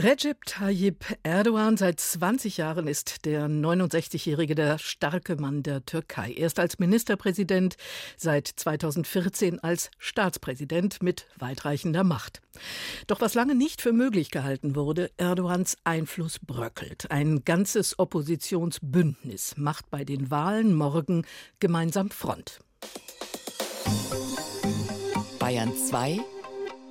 Recep Tayyip Erdogan, seit 20 Jahren ist der 69-Jährige der starke Mann der Türkei. Erst als Ministerpräsident, seit 2014 als Staatspräsident mit weitreichender Macht. Doch was lange nicht für möglich gehalten wurde, Erdogans Einfluss bröckelt. Ein ganzes Oppositionsbündnis macht bei den Wahlen morgen gemeinsam Front. Bayern 2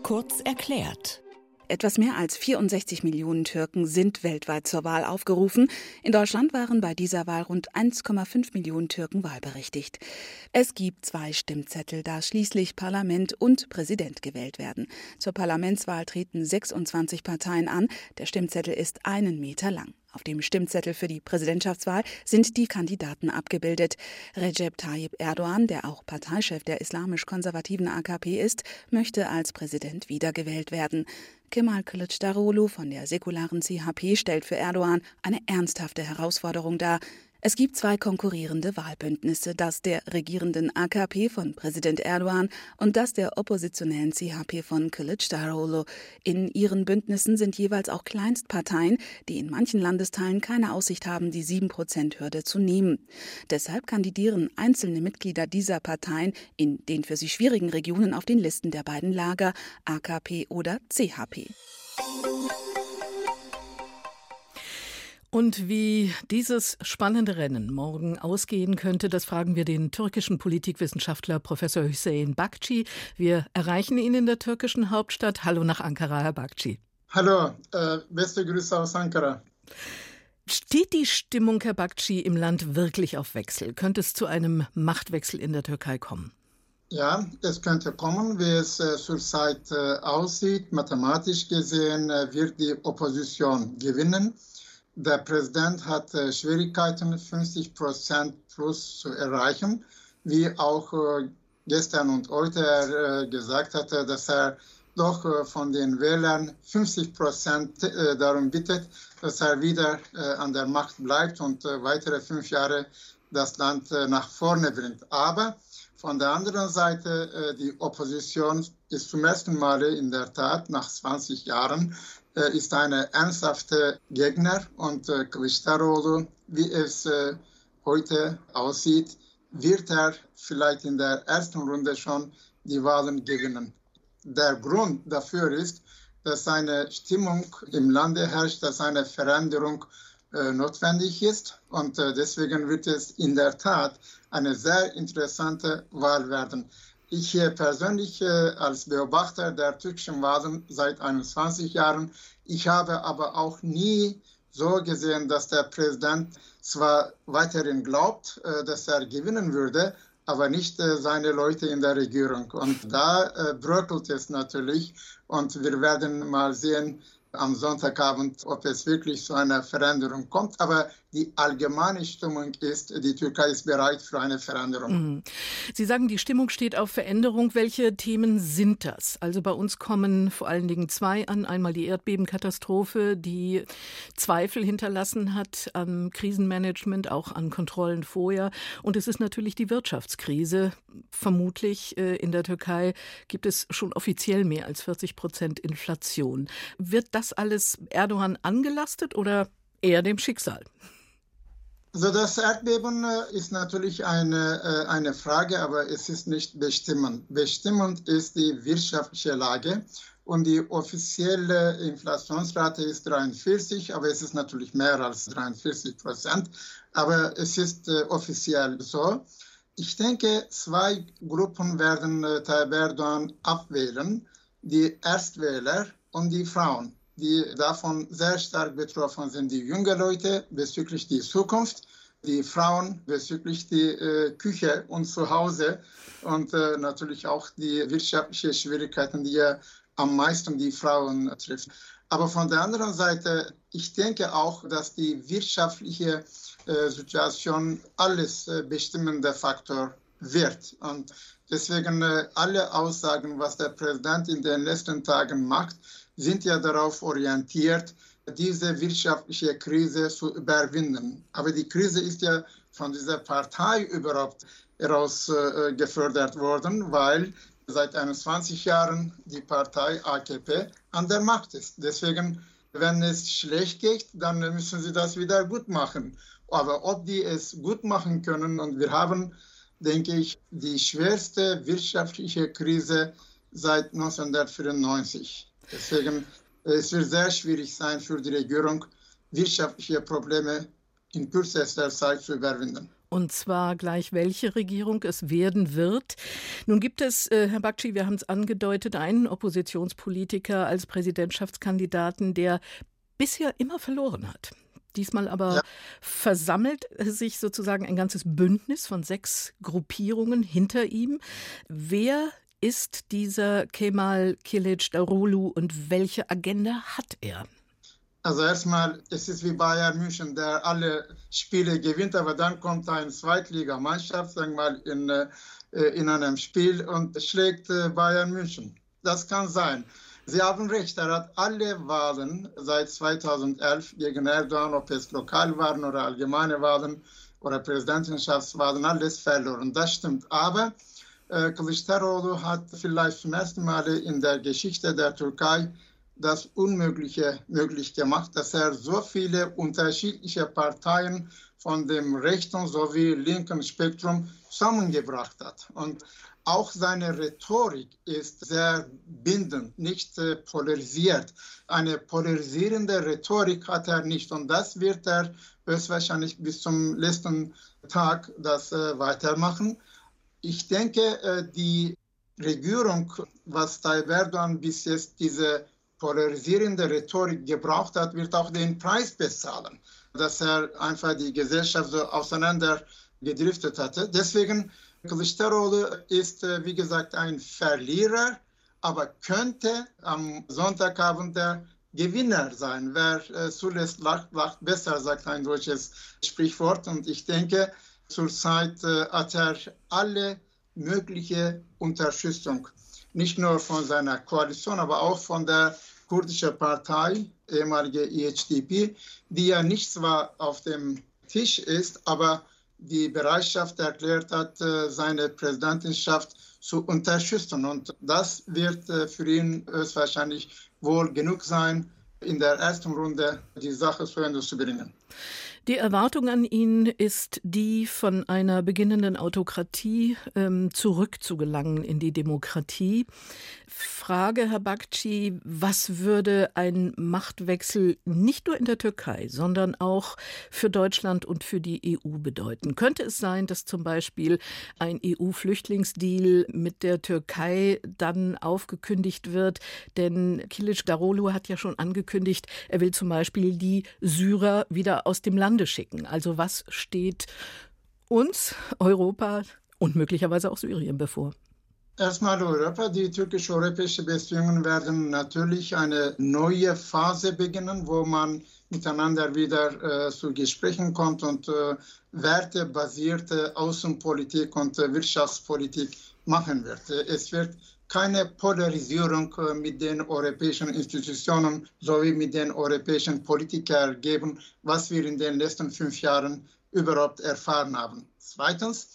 kurz erklärt. Etwas mehr als 64 Millionen Türken sind weltweit zur Wahl aufgerufen. In Deutschland waren bei dieser Wahl rund 1,5 Millionen Türken wahlberechtigt. Es gibt zwei Stimmzettel, da schließlich Parlament und Präsident gewählt werden. Zur Parlamentswahl treten 26 Parteien an. Der Stimmzettel ist einen Meter lang. Auf dem Stimmzettel für die Präsidentschaftswahl sind die Kandidaten abgebildet. Recep Tayyip Erdogan, der auch Parteichef der islamisch-konservativen AKP ist, möchte als Präsident wiedergewählt werden. Kemal Kılıçdaroğlu von der säkularen CHP stellt für Erdogan eine ernsthafte Herausforderung dar. Es gibt zwei konkurrierende Wahlbündnisse, das der regierenden AKP von Präsident Erdogan und das der oppositionellen CHP von Kılıçdaroğlu. In ihren Bündnissen sind jeweils auch Kleinstparteien, die in manchen Landesteilen keine Aussicht haben, die 7-Prozent-Hürde zu nehmen. Deshalb kandidieren einzelne Mitglieder dieser Parteien in den für sie schwierigen Regionen auf den Listen der beiden Lager AKP oder CHP. Und wie dieses spannende Rennen morgen ausgehen könnte, das fragen wir den türkischen Politikwissenschaftler Professor Hüseyin Bakci. Wir erreichen ihn in der türkischen Hauptstadt. Hallo nach Ankara, Herr Bakci. Hallo, äh, beste Grüße aus Ankara. Steht die Stimmung, Herr Bakci, im Land wirklich auf Wechsel? Könnte es zu einem Machtwechsel in der Türkei kommen? Ja, es könnte kommen, wie es äh, zurzeit äh, aussieht. Mathematisch gesehen äh, wird die Opposition gewinnen. Der Präsident hat äh, Schwierigkeiten, 50 Prozent plus zu erreichen, wie auch äh, gestern und heute äh, gesagt hatte, dass er doch von den Wählern 50 Prozent darum bittet, dass er wieder an der Macht bleibt und weitere fünf Jahre das Land nach vorne bringt. Aber von der anderen Seite, die Opposition ist zum ersten Mal in der Tat nach 20 Jahren äh, ist eine ernsthafte Gegner und äh, Kılıçdaroğlu, wie es äh, heute aussieht, wird er vielleicht in der ersten Runde schon die Wahlen gewinnen. Der Grund dafür ist, dass eine Stimmung im Lande herrscht, dass eine Veränderung äh, notwendig ist. Und äh, deswegen wird es in der Tat eine sehr interessante Wahl werden. Ich persönlich äh, als Beobachter der türkischen Wahlen seit 21 Jahren, ich habe aber auch nie so gesehen, dass der Präsident zwar weiterhin glaubt, äh, dass er gewinnen würde, aber nicht äh, seine Leute in der Regierung. Und da bröckelt es natürlich und wir werden mal sehen, am Sonntagabend, ob es wirklich zu einer Veränderung kommt. Aber die allgemeine Stimmung ist, die Türkei ist bereit für eine Veränderung. Mhm. Sie sagen, die Stimmung steht auf Veränderung. Welche Themen sind das? Also bei uns kommen vor allen Dingen zwei an. Einmal die Erdbebenkatastrophe, die Zweifel hinterlassen hat am Krisenmanagement, auch an Kontrollen vorher. Und es ist natürlich die Wirtschaftskrise. Vermutlich äh, in der Türkei gibt es schon offiziell mehr als 40 Prozent Inflation. Wird das alles Erdogan angelastet oder eher dem Schicksal? Also das Erdbeben äh, ist natürlich eine, äh, eine Frage, aber es ist nicht bestimmend. Bestimmend ist die wirtschaftliche Lage und die offizielle Inflationsrate ist 43, aber es ist natürlich mehr als 43 Prozent. Aber es ist äh, offiziell so. Ich denke, zwei Gruppen werden Tayyip Erdogan abwählen. Die Erstwähler und die Frauen die davon sehr stark betroffen sind, die jungen Leute bezüglich der Zukunft, die Frauen bezüglich der äh, Küche und Zuhause und äh, natürlich auch die wirtschaftlichen Schwierigkeiten, die ja am meisten die Frauen trifft. Aber von der anderen Seite, ich denke auch, dass die wirtschaftliche äh, Situation alles äh, bestimmende Faktor wird. Und deswegen äh, alle Aussagen, was der Präsident in den letzten Tagen macht, sind ja darauf orientiert, diese wirtschaftliche Krise zu überwinden. Aber die Krise ist ja von dieser Partei überhaupt heraus äh, gefördert worden, weil seit 21 Jahren die Partei AKP an der Macht ist. Deswegen, wenn es schlecht geht, dann müssen sie das wieder gut machen. Aber ob die es gut machen können, und wir haben, denke ich, die schwerste wirtschaftliche Krise seit 1994. Deswegen es wird sehr schwierig sein für die Regierung, wirtschaftliche Probleme in kürzester Zeit zu überwinden. Und zwar gleich welche Regierung es werden wird. Nun gibt es, äh, Herr Bakci, wir haben es angedeutet, einen Oppositionspolitiker als Präsidentschaftskandidaten, der bisher immer verloren hat. Diesmal aber ja. versammelt sich sozusagen ein ganzes Bündnis von sechs Gruppierungen hinter ihm. Wer ist dieser Kemal Kilic Darulu und welche Agenda hat er? Also erstmal, es ist wie Bayern München, der alle Spiele gewinnt, aber dann kommt eine Zweitligamannschaft, sagen wir mal, in, äh, in einem Spiel und schlägt äh, Bayern München. Das kann sein. Sie haben recht, er hat alle Wahlen seit 2011 gegen Erdogan, ob es Lokalwahlen oder allgemeine Wahlen oder Präsidentschaftswahlen, alles verloren. Das stimmt. Aber äh, Kılıçdaroğlu hat vielleicht zum ersten Mal in der Geschichte der Türkei das Unmögliche möglich gemacht, dass er so viele unterschiedliche Parteien von dem rechten sowie linken Spektrum zusammengebracht hat. Und auch seine Rhetorik ist sehr bindend, nicht äh, polarisiert. Eine polarisierende Rhetorik hat er nicht und das wird er höchstwahrscheinlich bis zum letzten Tag das äh, weitermachen. Ich denke, äh, die Regierung, was Tayyip Erdogan bis jetzt diese polarisierende Rhetorik gebraucht hat, wird auch den Preis bezahlen, dass er einfach die Gesellschaft so auseinandergedriftet hatte. Deswegen, Kılıçdaroğlu ist, äh, wie gesagt, ein Verlierer, aber könnte am Sonntagabend der Gewinner sein. Wer äh, zuletzt lacht, lacht besser, sagt ein deutsches Sprichwort. Und ich denke, Zurzeit äh, hat er alle mögliche Unterstützung, nicht nur von seiner Koalition, aber auch von der kurdischen Partei, ehemalige IHDP, die ja nicht zwar auf dem Tisch ist, aber die Bereitschaft erklärt hat, äh, seine Präsidentschaft zu unterstützen. Und das wird äh, für ihn höchstwahrscheinlich wohl genug sein, in der ersten Runde die Sache zu Ende zu bringen. Die Erwartung an ihn ist die, von einer beginnenden Autokratie ähm, zurückzugelangen in die Demokratie. Frage, Herr Bakci, was würde ein Machtwechsel nicht nur in der Türkei, sondern auch für Deutschland und für die EU bedeuten? Könnte es sein, dass zum Beispiel ein EU-Flüchtlingsdeal mit der Türkei dann aufgekündigt wird? Denn Kilic Darolu hat ja schon angekündigt, er will zum Beispiel die Syrer wieder aus dem Land Lande schicken. Also was steht uns, Europa und möglicherweise auch Syrien bevor? Erstmal Europa. Die türkisch-europäischen Beziehungen werden natürlich eine neue Phase beginnen, wo man miteinander wieder äh, zu Gesprächen kommt und äh, wertebasierte Außenpolitik und äh, Wirtschaftspolitik machen wird. Es wird keine Polarisierung äh, mit den europäischen Institutionen sowie mit den europäischen Politikern geben, was wir in den letzten fünf Jahren überhaupt erfahren haben. Zweitens,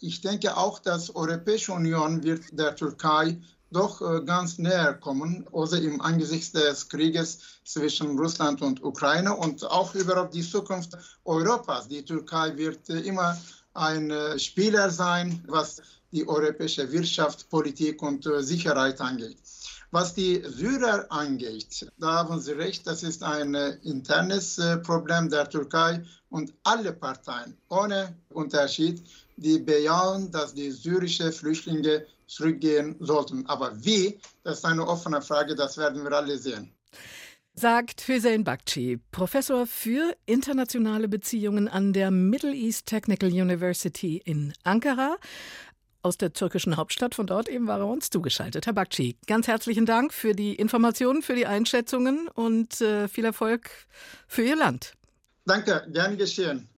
ich denke auch, dass die Europäische Union wird der Türkei doch äh, ganz näher kommen, also im Angesicht des Krieges zwischen Russland und Ukraine und auch überhaupt die Zukunft Europas. Die Türkei wird äh, immer ein Spieler sein, was die europäische Wirtschaft, Politik und äh, Sicherheit angeht. Was die Syrer angeht, da haben Sie recht, das ist ein äh, internes äh, Problem der Türkei und alle Parteien ohne Unterschied, die bejahen, dass die syrischen Flüchtlinge zurückgehen sollten. Aber wie, das ist eine offene Frage, das werden wir alle sehen. Sagt Hüseyin Bakci, Professor für internationale Beziehungen an der Middle East Technical University in Ankara aus der türkischen Hauptstadt. Von dort eben war er uns zugeschaltet. Herr Bakci, ganz herzlichen Dank für die Informationen, für die Einschätzungen und äh, viel Erfolg für Ihr Land. Danke, gern geschehen.